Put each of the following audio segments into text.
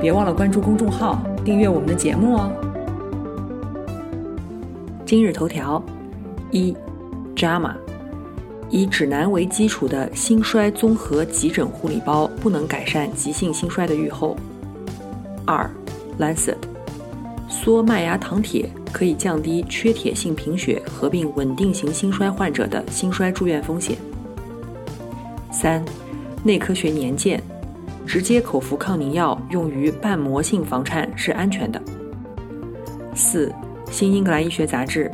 别忘了关注公众号，订阅我们的节目哦。今日头条：一，JAMA，以指南为基础的心衰综合急诊护理包不能改善急性心衰的预后。二，Lancet，缩麦芽糖铁可以降低缺铁性贫血合并稳定型心衰患者的心衰住院风险。三，内科学年鉴。直接口服抗凝药用于瓣膜性房颤是安全的。四，《新英格兰医学杂志》，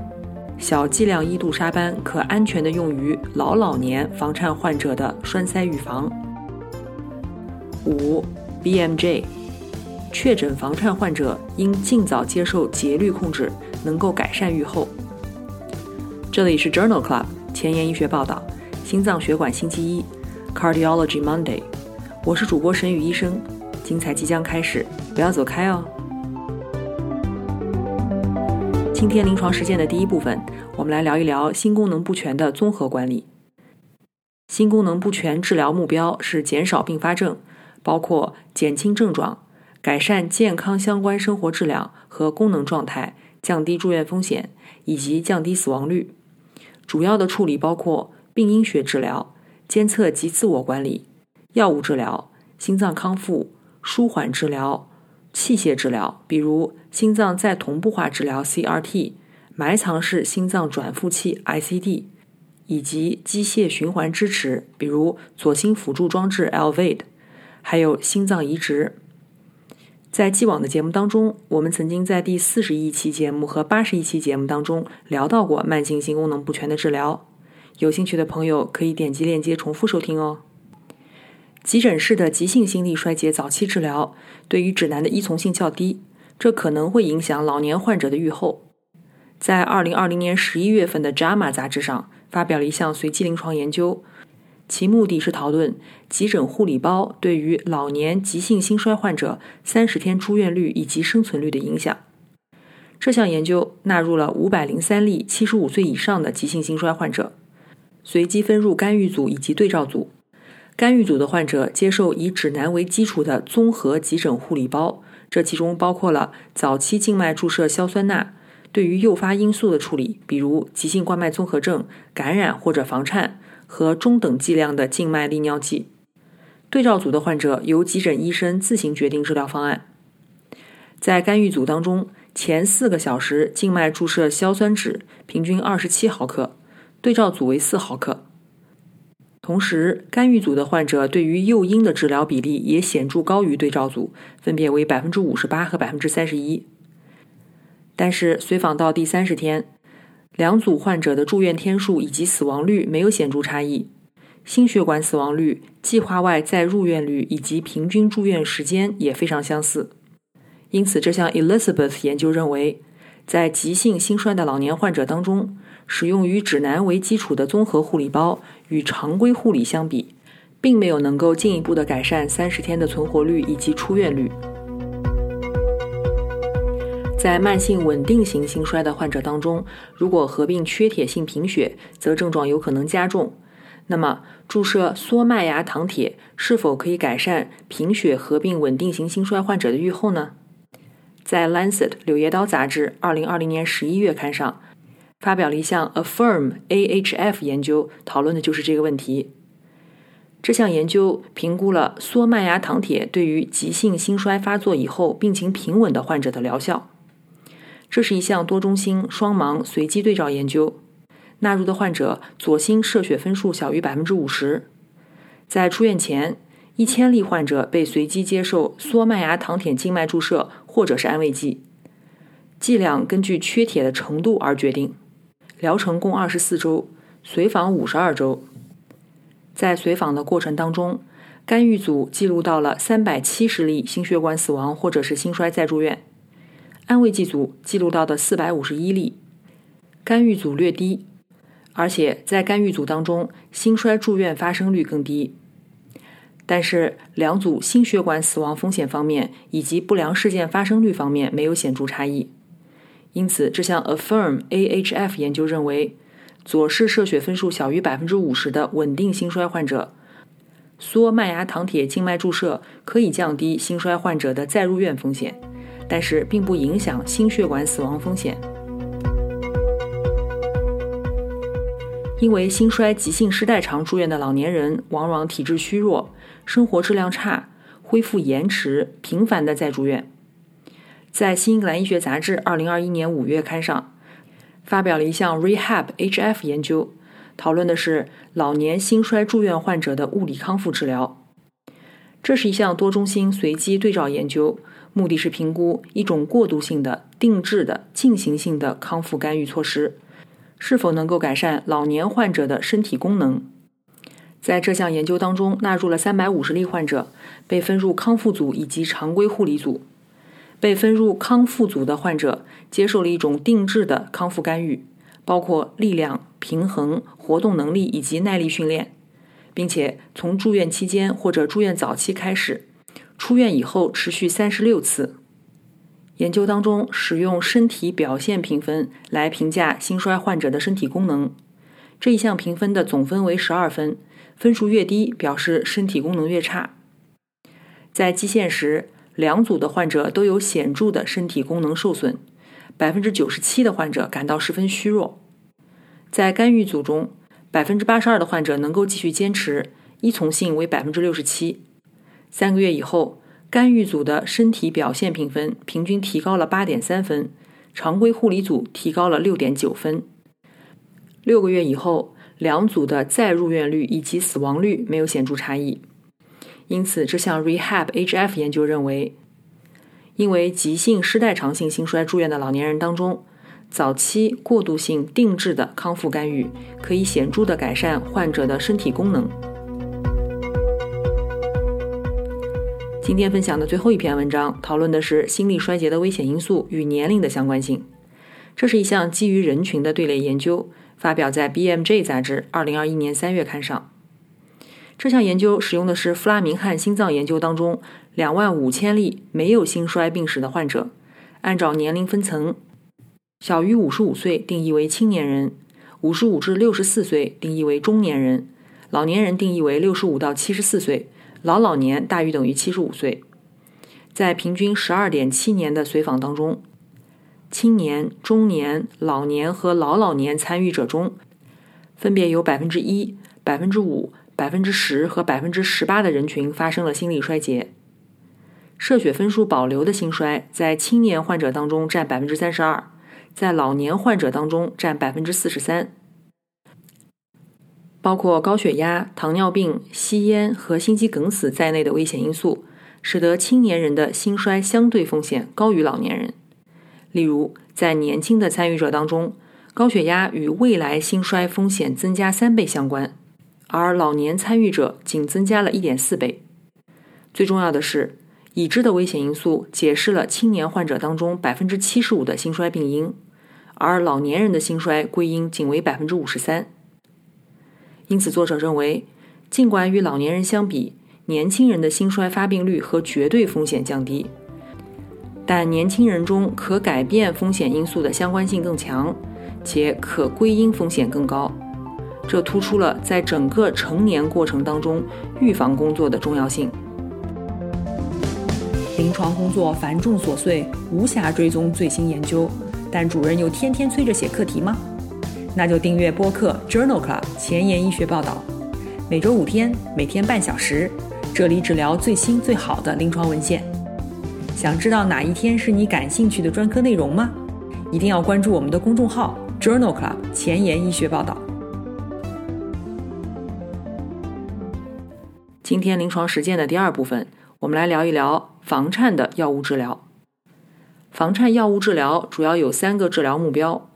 小剂量伊杜沙班可安全的用于老老年房颤患者的栓塞预防。五，《BMJ》，确诊房颤患者应尽早接受节律控制，能够改善预后。这里是 Journal Club 前沿医学报道，心脏血管星期一，Cardiology Monday。我是主播沈宇医生，精彩即将开始，不要走开哦。今天临床实践的第一部分，我们来聊一聊心功能不全的综合管理。心功能不全治疗目标是减少并发症，包括减轻症状、改善健康相关生活质量和功能状态、降低住院风险以及降低死亡率。主要的处理包括病因学治疗、监测及自我管理。药物治疗、心脏康复、舒缓治疗、器械治疗，比如心脏再同步化治疗 （CRT）、埋藏式心脏转复器 （ICD），以及机械循环支持，比如左心辅助装置 （LVAD），还有心脏移植。在既往的节目当中，我们曾经在第四十一期节目和八十一期节目当中聊到过慢性心功能不全的治疗，有兴趣的朋友可以点击链接重复收听哦。急诊室的急性心力衰竭早期治疗对于指南的依从性较低，这可能会影响老年患者的预后。在2020年11月份的《JAMA》杂志上发表了一项随机临床研究，其目的是讨论急诊护理包对于老年急性心衰患者30天住院率以及生存率的影响。这项研究纳入了503例75岁以上的急性心衰患者，随机分入干预组以及对照组。干预组的患者接受以指南为基础的综合急诊护理包，这其中包括了早期静脉注射硝酸钠，对于诱发因素的处理，比如急性冠脉综合症、感染或者房颤，和中等剂量的静脉利尿剂。对照组的患者由急诊医生自行决定治疗方案。在干预组当中，前四个小时静脉注射硝酸酯，平均二十七毫克，对照组为四毫克。同时，干预组的患者对于诱因的治疗比例也显著高于对照组，分别为百分之五十八和百分之三十一。但是，随访到第三十天，两组患者的住院天数以及死亡率没有显著差异，心血管死亡率、计划外再入院率以及平均住院时间也非常相似。因此，这项 Elizabeth 研究认为，在急性心衰的老年患者当中，使用于指南为基础的综合护理包与常规护理相比，并没有能够进一步的改善三十天的存活率以及出院率。在慢性稳定型心衰的患者当中，如果合并缺铁性贫血，则症状有可能加重。那么，注射缩麦芽糖铁是否可以改善贫血合并稳定型心衰患者的预后呢？在《Lancet》柳叶刀杂志二零二零年十一月刊上。发表了一项 Affirm AHF 研究，讨论的就是这个问题。这项研究评估了缩麦芽糖铁对于急性心衰发作以后病情平稳的患者的疗效。这是一项多中心双盲随机对照研究，纳入的患者左心射血分数小于百分之五十。在出院前，一千例患者被随机接受缩麦芽糖铁静脉注射或者是安慰剂，剂量根据缺铁的程度而决定。疗程共二十四周，随访五十二周。在随访的过程当中，干预组记录到了三百七十例心血管死亡或者是心衰再住院，安慰剂组记录到的四百五十一例，干预组略低，而且在干预组当中，心衰住院发生率更低。但是两组心血管死亡风险方面以及不良事件发生率方面没有显著差异，因此这项 Affirm AHF 研究认为，左室射血分数小于百分之五十的稳定心衰患者。缩麦芽糖铁静脉注射可以降低心衰患者的再入院风险，但是并不影响心血管死亡风险。因为心衰急性失代偿住院的老年人往往体质虚弱、生活质量差、恢复延迟，频繁的再住院。在《新英格兰医学杂志》二零二一年五月刊上，发表了一项 Rehab HF 研究。讨论的是老年心衰住院患者的物理康复治疗。这是一项多中心随机对照研究，目的是评估一种过渡性的、定制的、进行性的康复干预措施是否能够改善老年患者的身体功能。在这项研究当中，纳入了三百五十例患者，被分入康复组以及常规护理组。被分入康复组的患者接受了一种定制的康复干预。包括力量、平衡、活动能力以及耐力训练，并且从住院期间或者住院早期开始，出院以后持续三十六次。研究当中使用身体表现评分来评价心衰患者的身体功能，这一项评分的总分为十二分，分数越低表示身体功能越差。在基线时，两组的患者都有显著的身体功能受损。百分之九十七的患者感到十分虚弱，在干预组中，百分之八十二的患者能够继续坚持，依从性为百分之六十七。三个月以后，干预组的身体表现评分平均提高了八点三分，常规护理组提高了六点九分。六个月以后，两组的再入院率以及死亡率没有显著差异。因此，这项 Rehab HF 研究认为。因为急性失代偿性心衰住院的老年人当中，早期过渡性定制的康复干预可以显著的改善患者的身体功能。今天分享的最后一篇文章讨论的是心力衰竭的危险因素与年龄的相关性。这是一项基于人群的队列研究，发表在 BMJ 杂志2021年3月刊上。这项研究使用的是弗拉明汉心脏研究当中两万五千例没有心衰病史的患者，按照年龄分层，小于五十五岁定义为青年人，五十五至六十四岁定义为中年人，老年人定义为六十五到七十四岁，老老年大于等于七十五岁。在平均十二点七年的随访当中，青年、中年、老年和老老年参与者中，分别有百分之一、百分之五。百分之十和百分之十八的人群发生了心力衰竭，射血分数保留的心衰在青年患者当中占百分之三十二，在老年患者当中占百分之四十三。包括高血压、糖尿病、吸烟和心肌梗死在内的危险因素，使得青年人的心衰相对风险高于老年人。例如，在年轻的参与者当中，高血压与未来心衰风险增加三倍相关。而老年参与者仅增加了一点四倍。最重要的是，已知的危险因素解释了青年患者当中百分之七十五的心衰病因，而老年人的心衰归因仅为百分之五十三。因此，作者认为，尽管与老年人相比，年轻人的心衰发病率和绝对风险降低，但年轻人中可改变风险因素的相关性更强，且可归因风险更高。这突出了在整个成年过程当中预防工作的重要性。临床工作繁重琐碎，无暇追踪最新研究，但主任又天天催着写课题吗？那就订阅播客 Journal Club 前沿医学报道，每周五天，每天半小时，这里只聊最新最好的临床文献。想知道哪一天是你感兴趣的专科内容吗？一定要关注我们的公众号 Journal Club 前沿医学报道。今天临床实践的第二部分，我们来聊一聊房颤的药物治疗。房颤药物治疗主要有三个治疗目标：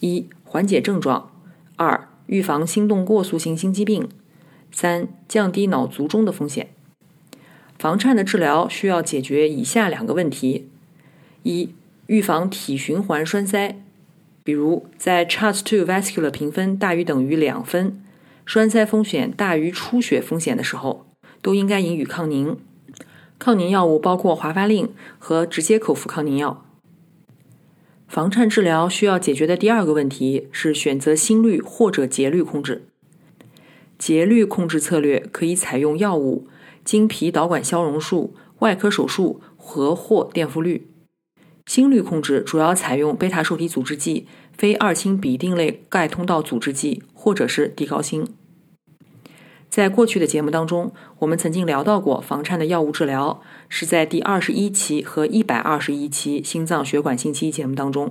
一、缓解症状；二、预防心动过速性心肌病；三、降低脑卒中的风险。房颤的治疗需要解决以下两个问题：一、预防体循环栓塞，比如在 CHA2 vascular 评分大于等于两分，栓塞风险大于出血风险的时候，都应该引予抗凝。抗凝药物包括华发令和直接口服抗凝药。房颤治疗需要解决的第二个问题是选择心率或者节律控制。节律控制策略可以采用药物、经皮导管消融术、外科手术和或电复率。心率控制主要采用贝塔受体阻滞剂、非二氢吡啶类钙通道阻滞剂或者是地高辛。在过去的节目当中，我们曾经聊到过房颤的药物治疗，是在第二十一期和一百二十一期心脏血管星期节目当中。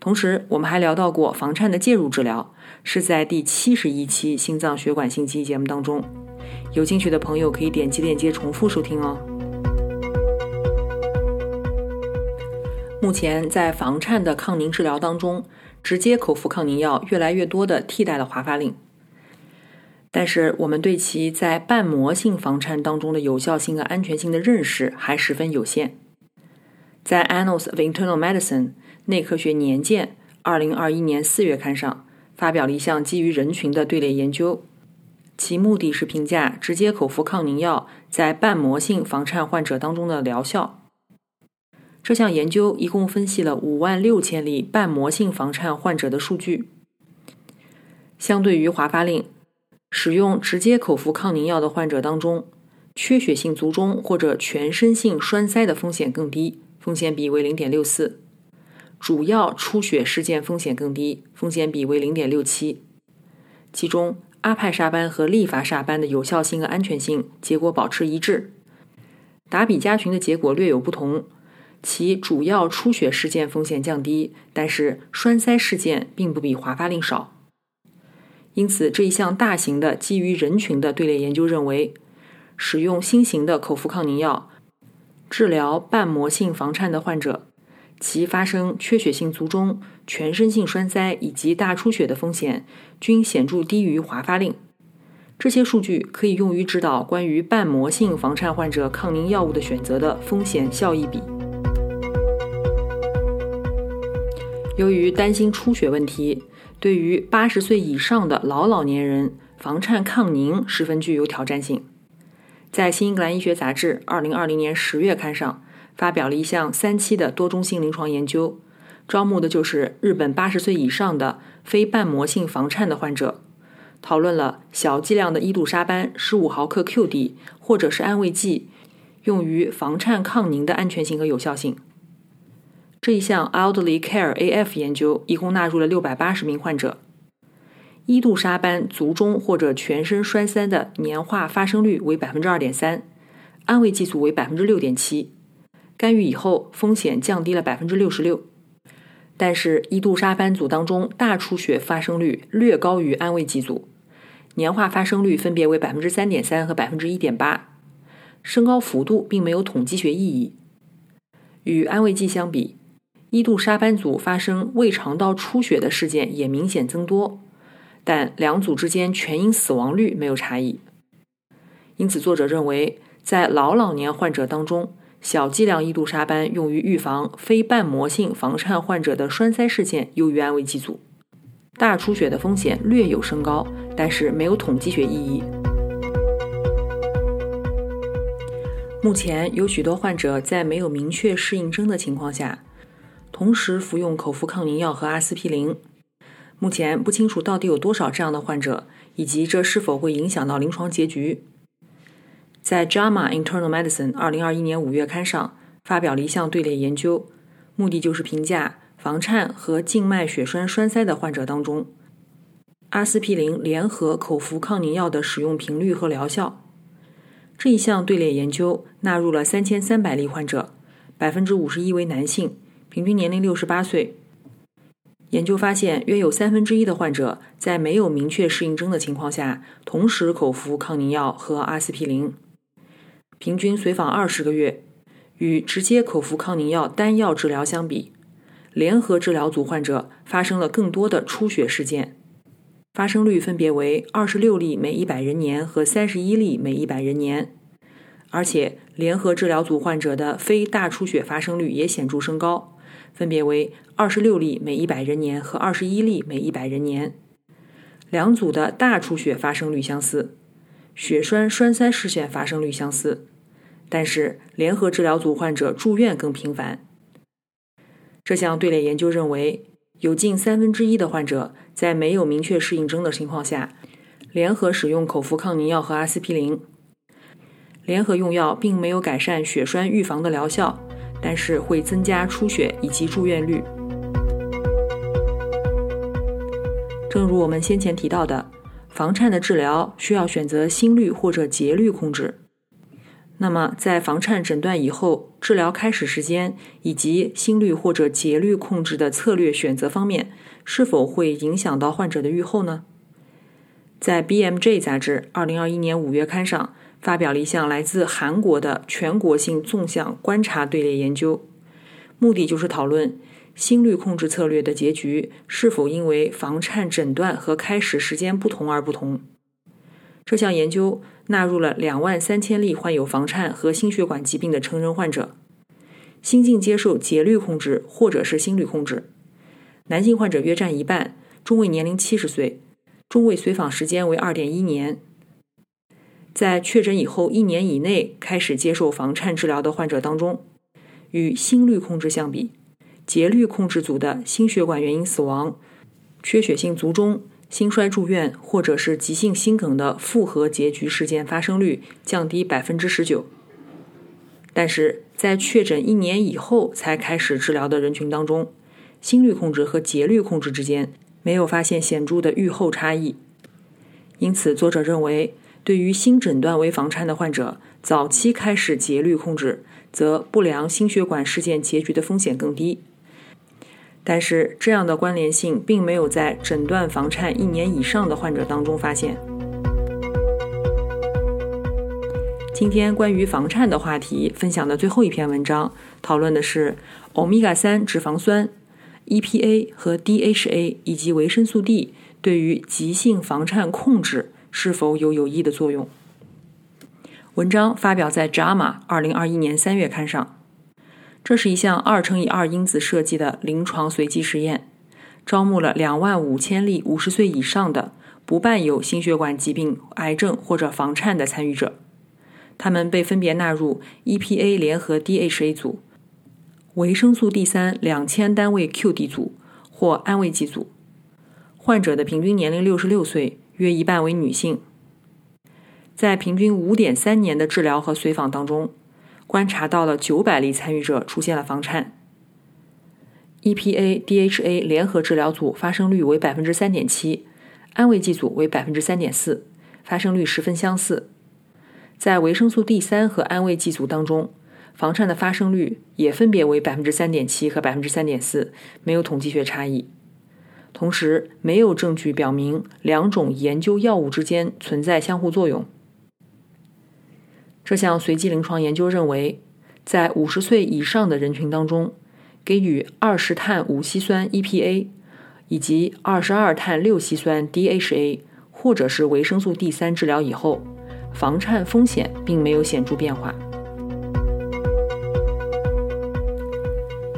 同时，我们还聊到过房颤的介入治疗，是在第七十一期心脏血管星期节目当中。有兴趣的朋友可以点击链接重复收听哦。目前在房颤的抗凝治疗当中，直接口服抗凝药越来越多的替代了华发令。但是，我们对其在瓣膜性房颤当中的有效性和安全性的认识还十分有限。在《Annals of Internal Medicine》内科学年鉴二零二一年四月刊上，发表了一项基于人群的队列研究，其目的是评价直接口服抗凝药在瓣膜性房颤患者当中的疗效。这项研究一共分析了五万六千例瓣膜性房颤患者的数据，相对于华发令。使用直接口服抗凝药的患者当中，缺血性卒中或者全身性栓塞的风险更低，风险比为零点六四；主要出血事件风险更低，风险比为零点六七。其中，阿派沙班和利伐沙班的有效性和安全性结果保持一致。达比加群的结果略有不同，其主要出血事件风险降低，但是栓塞事件并不比华发令少。因此，这一项大型的基于人群的队列研究认为，使用新型的口服抗凝药治疗瓣膜性房颤的患者，其发生缺血性卒中、全身性栓塞以及大出血的风险均显著低于华发令。这些数据可以用于指导关于瓣膜性房颤患者抗凝药物的选择的风险效益比。由于担心出血问题。对于八十岁以上的老老年人，房颤抗凝十分具有挑战性。在《新英格兰医学杂志》二零二零年十月刊上，发表了一项三期的多中心临床研究，招募的就是日本八十岁以上的非瓣膜性房颤的患者，讨论了小剂量的伊度沙班十五毫克 QD 或者是安慰剂用于房颤抗凝的安全性和有效性。这一项 Elderly Care AF 研究一共纳入了六百八十名患者，伊度沙班卒中或者全身栓塞的年化发生率为百分之二点三，安慰剂组为百分之六点七，干预以后风险降低了百分之六十六。但是伊度沙班组当中大出血发生率略高于安慰剂组，年化发生率分别为百分之三点三和百分之一点八，升高幅度并没有统计学意义。与安慰剂相比。伊度沙班组发生胃肠道出血的事件也明显增多，但两组之间全因死亡率没有差异。因此，作者认为，在老老年患者当中，小剂量伊度沙班用于预防非瓣膜性房颤患者的栓塞事件优于安慰剂组。大出血的风险略有升高，但是没有统计学意义。目前有许多患者在没有明确适应症的情况下。同时服用口服抗凝药和阿司匹林，目前不清楚到底有多少这样的患者，以及这是否会影响到临床结局。在《JAMA Internal Medicine》二零二一年五月刊上发表了一项队列研究，目的就是评价房颤和静脉血栓栓塞的患者当中，阿司匹林联合口服抗凝药的使用频率和疗效。这一项队列研究纳入了三千三百例患者，百分之五十一为男性。平均年龄六十八岁。研究发现，约有三分之一的患者在没有明确适应症的情况下，同时口服抗凝药和阿司匹林。平均随访二十个月，与直接口服抗凝药单药治疗相比，联合治疗组患者发生了更多的出血事件，发生率分别为二十六例每一百人年和三十一例每一百人年。而且联合治疗组患者的非大出血发生率也显著升高，分别为二十六例每一百人年和二十一例每一百人年。两组的大出血发生率相似，血栓栓塞事件发生率相似，但是联合治疗组患者住院更频繁。这项队列研究认为，有近三分之一的患者在没有明确适应症的情况下，联合使用口服抗凝药和阿司匹林。联合用药并没有改善血栓预防的疗效，但是会增加出血以及住院率。正如我们先前提到的，房颤的治疗需要选择心率或者节律控制。那么，在房颤诊断以后，治疗开始时间以及心率或者节律控制的策略选择方面，是否会影响到患者的预后呢？在《BMJ》杂志2021年5月刊上发表了一项来自韩国的全国性纵向观察队列研究，目的就是讨论。心率控制策略的结局是否因为房颤诊断和开始时间不同而不同？这项研究纳入了两万三千例患有房颤和心血管疾病的成人患者，心境接受节律控制或者是心率控制。男性患者约占一半，中位年龄七十岁，中位随访时间为二点一年。在确诊以后一年以内开始接受房颤治疗的患者当中，与心率控制相比。节律控制组的心血管原因死亡、缺血性卒中、心衰住院或者是急性心梗的复合结局事件发生率降低百分之十九。但是在确诊一年以后才开始治疗的人群当中，心率控制和节律控制之间没有发现显著的预后差异。因此，作者认为，对于新诊断为房颤的患者，早期开始节律控制，则不良心血管事件结局的风险更低。但是，这样的关联性并没有在诊断房颤一年以上的患者当中发现。今天关于房颤的话题分享的最后一篇文章，讨论的是欧米伽三脂肪酸、EPA 和 DHA 以及维生素 D 对于急性房颤控制是否有有益的作用。文章发表在《JAMA》二零二一年三月刊上。这是一项二乘以二因子设计的临床随机实验，招募了两万五千例五十岁以上的不伴有心血管疾病、癌症或者房颤的参与者。他们被分别纳入 EPA 联合 DHA 组、维生素 D 三两千单位 QD 组或安慰剂组。患者的平均年龄六十六岁，约一半为女性。在平均五点三年的治疗和随访当中。观察到了九百例参与者出现了房颤，EPA DHA 联合治疗组发生率为百分之三点七，安慰剂组为百分之三点四，发生率十分相似。在维生素 D 三和安慰剂组当中，房颤的发生率也分别为百分之三点七和百分之三点四，没有统计学差异。同时，没有证据表明两种研究药物之间存在相互作用。这项随机临床研究认为，在五十岁以上的人群当中，给予二十碳五烯酸 （EPA） 以及二十二碳六烯酸 （DHA） 或者是维生素 D 三治疗以后，房颤风险并没有显著变化。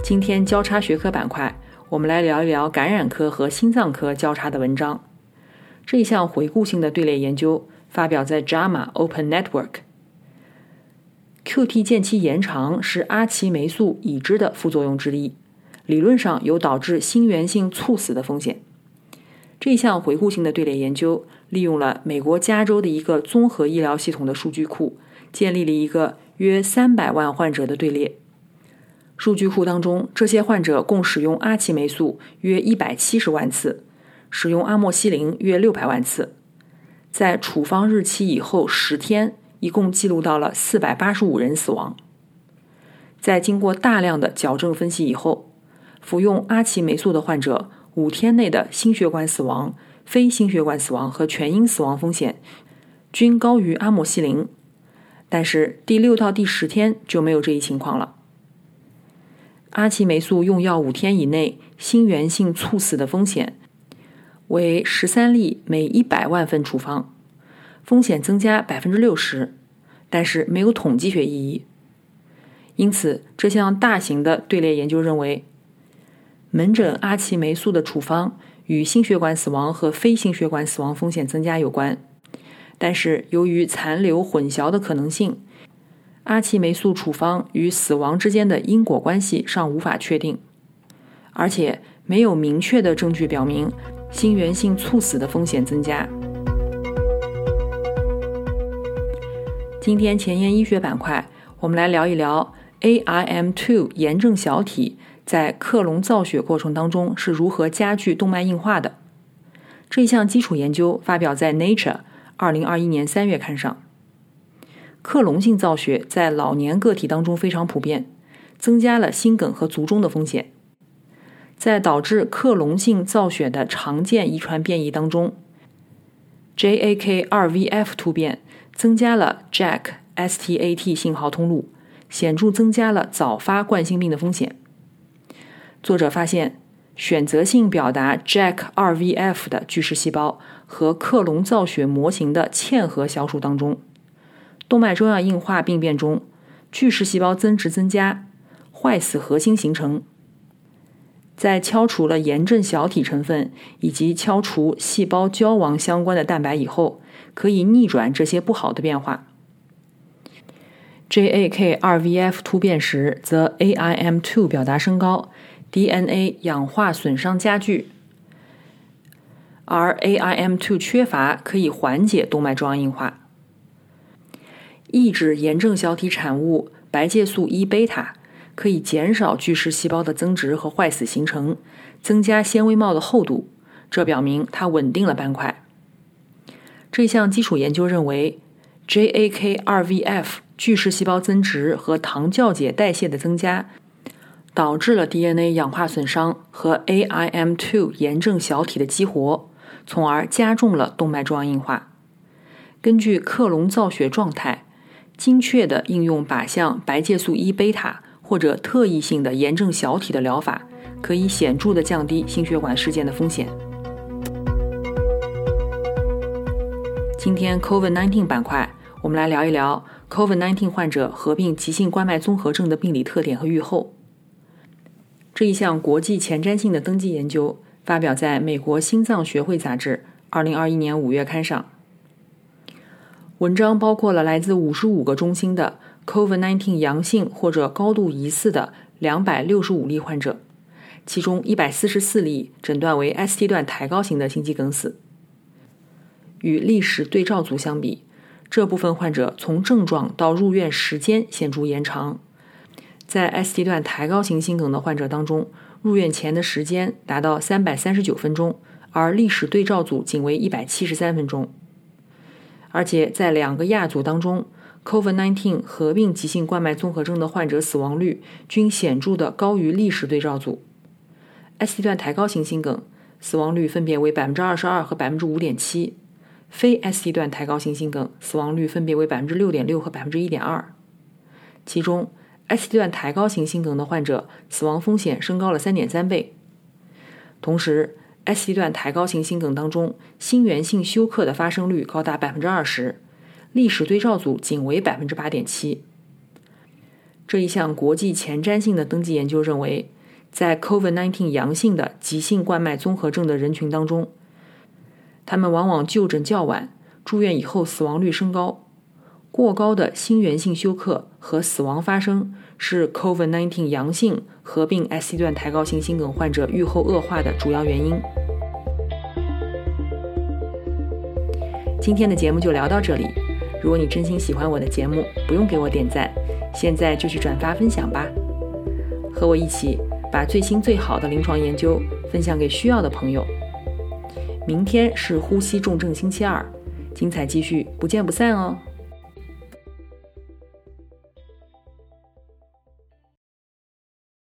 今天交叉学科板块，我们来聊一聊感染科和心脏科交叉的文章。这一项回顾性的队列研究发表在《JAMA Open Network》。QT 间期延长是阿奇霉素已知的副作用之一，理论上有导致心源性猝死的风险。这一项回顾性的队列研究利用了美国加州的一个综合医疗系统的数据库，建立了一个约三百万患者的队列。数据库当中，这些患者共使用阿奇霉素约一百七十万次，使用阿莫西林约六百万次，在处方日期以后十天。一共记录到了四百八十五人死亡。在经过大量的矫正分析以后，服用阿奇霉素的患者五天内的心血管死亡、非心血管死亡和全因死亡风险均高于阿莫西林，但是第六到第十天就没有这一情况了。阿奇霉素用药五天以内心源性猝死的风险为十三例每一百万份处方。风险增加百分之六十，但是没有统计学意义。因此，这项大型的队列研究认为，门诊阿奇霉素的处方与心血管死亡和非心血管死亡风险增加有关。但是，由于残留混淆的可能性，阿奇霉素处方与死亡之间的因果关系尚无法确定，而且没有明确的证据表明心源性猝死的风险增加。今天前沿医学板块，我们来聊一聊。AIM2 炎症小体在克隆造血过程当中是如何加剧动脉硬化的？这项基础研究发表在《Nature》二零二一年三月刊上。克隆性造血在老年个体当中非常普遍，增加了心梗和卒中的风险。在导致克隆性造血的常见遗传变异当中，JAK2VF 突变增加了 JAK-STAT 信号通路。显著增加了早发冠心病的风险。作者发现，选择性表达 JAK2VF 的巨噬细胞和克隆造血模型的嵌合小鼠当中，动脉粥样硬化病变中，巨噬细胞增殖增加，坏死核心形成。在敲除了炎症小体成分以及敲除细胞焦亡相关的蛋白以后，可以逆转这些不好的变化。JAK2VF 突变时，则 AIM2 表达升高，DNA 氧化损伤加剧；而 AIM2 缺乏可以缓解动脉粥样硬化。抑制炎症小体产物白介素一贝塔可以减少巨噬细胞的增殖和坏死形成，增加纤维帽的厚度，这表明它稳定了斑块。这项基础研究认为，JAK2VF。巨噬细胞增殖和糖酵解代谢的增加，导致了 DNA 氧化损伤和 AIM2 炎症小体的激活，从而加重了动脉粥样硬化。根据克隆造血状态，精确的应用靶向白介素一贝塔或者特异性的炎症小体的疗法，可以显著的降低心血管事件的风险。今天 COVID-19 板块，我们来聊一聊。COVID-19 患者合并急性冠脉综合症的病理特点和预后。这一项国际前瞻性的登记研究发表在美国心脏学会杂志2021年5月刊上。文章包括了来自55个中心的 COVID-19 阳性或者高度疑似的265例患者，其中144例诊断为 ST 段抬高型的心肌梗死。与历史对照组相比。这部分患者从症状到入院时间显著延长，在 ST 段抬高型心梗的患者当中，入院前的时间达到三百三十九分钟，而历史对照组仅为一百七十三分钟。而且在两个亚组当中，COVID-19 合并急性冠脉综合征的患者死亡率均显著的高于历史对照组。ST 段抬高型心梗死亡率分别为百分之二十二和百分之五点七。非 ST 段抬高型心梗死亡率分别为百分之六点六和百分之一点二，其中 ST 段抬高型心梗的患者死亡风险升高了三点三倍。同时，ST 段抬高型心梗当中心源性休克的发生率高达百分之二十，历史对照组仅为百分之八点七。这一项国际前瞻性的登记研究认为，在 COVID-19 阳性的急性冠脉综合症的人群当中。他们往往就诊较晚，住院以后死亡率升高。过高的心源性休克和死亡发生是 COVID-19 阳性合并 ST 段抬高型心梗患者预后恶化的主要原因。今天的节目就聊到这里。如果你真心喜欢我的节目，不用给我点赞，现在就去转发分享吧。和我一起把最新最好的临床研究分享给需要的朋友。明天是呼吸重症星期二，精彩继续，不见不散哦。